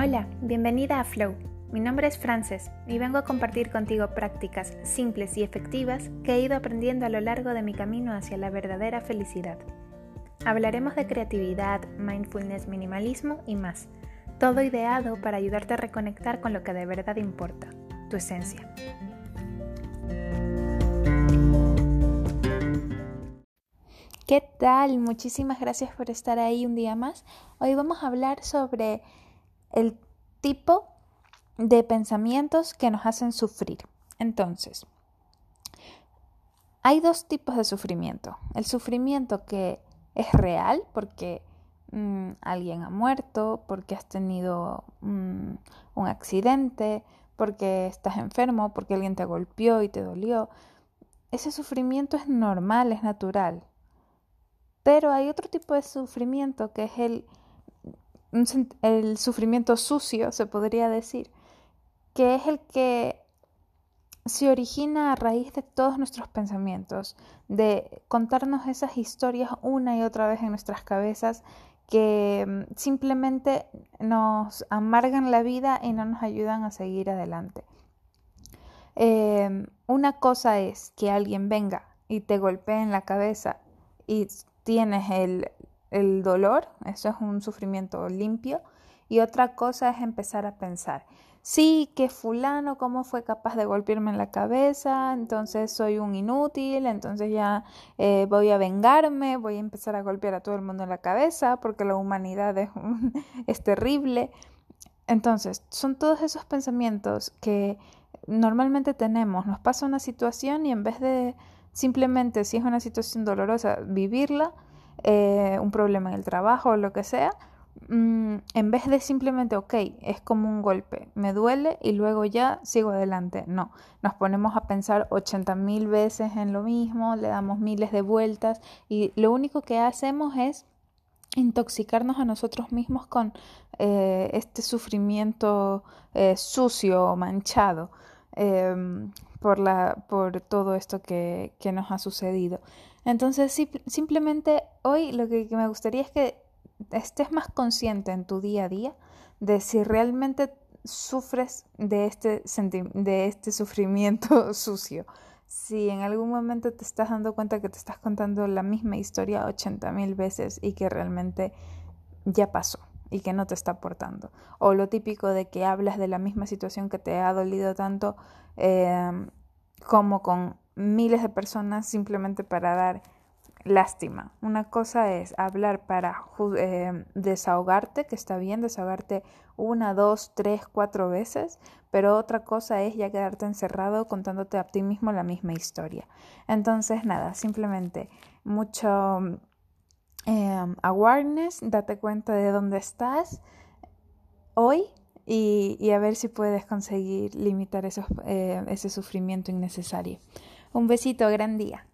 Hola, bienvenida a Flow. Mi nombre es Frances y vengo a compartir contigo prácticas simples y efectivas que he ido aprendiendo a lo largo de mi camino hacia la verdadera felicidad. Hablaremos de creatividad, mindfulness, minimalismo y más. Todo ideado para ayudarte a reconectar con lo que de verdad importa, tu esencia. ¿Qué tal? Muchísimas gracias por estar ahí un día más. Hoy vamos a hablar sobre el tipo de pensamientos que nos hacen sufrir. Entonces, hay dos tipos de sufrimiento. El sufrimiento que es real porque mm, alguien ha muerto, porque has tenido mm, un accidente, porque estás enfermo, porque alguien te golpeó y te dolió. Ese sufrimiento es normal, es natural. Pero hay otro tipo de sufrimiento que es el el sufrimiento sucio, se podría decir, que es el que se origina a raíz de todos nuestros pensamientos, de contarnos esas historias una y otra vez en nuestras cabezas que mm, simplemente nos amargan la vida y no nos ayudan a seguir adelante. Em, una cosa es que alguien venga y te golpee en la cabeza y tienes el, el dolor, eso es un sufrimiento limpio, y otra cosa es empezar a pensar, sí, que fulano, ¿cómo fue capaz de golpearme en la cabeza? Entonces soy un inútil, entonces ya eh, voy a vengarme, voy a empezar a golpear a todo el mundo en la cabeza porque la humanidad es, es terrible. Entonces, son todos esos pensamientos que normalmente tenemos, nos pasa una situación y en vez de simplemente, si es una situación dolorosa, vivirla, eh, un problema en el trabajo o lo que sea, mm, en vez de simplemente, ok, es como un golpe, me duele y luego ya sigo adelante. No, nos ponemos a pensar 80 mil veces en lo mismo, le damos miles de vueltas y lo único que hacemos es intoxicarnos a nosotros mismos con eh, este sufrimiento eh, sucio, manchado. Em, por, la, por todo esto que, que nos ha sucedido. Entonces, simplemente hoy lo que me gustaría es que estés más consciente en tu día a día de si realmente sufres de este, de este sufrimiento sucio. Si en algún momento te estás dando cuenta que te estás contando la misma historia 80 mil veces y que realmente ya pasó y que no te está aportando. O lo típico de que hablas de la misma situación que te ha dolido tanto eh, como con miles de personas simplemente para dar lástima. Una cosa es hablar para eh, desahogarte, que está bien desahogarte una, dos, tres, cuatro veces, pero otra cosa es ya quedarte encerrado contándote a ti mismo la misma historia. Entonces, nada, simplemente mucho eh, awareness, date cuenta de dónde estás hoy y, a ver si puedes conseguir limitar esos, eh, ese sufrimiento innecesario. Un besito, gran día.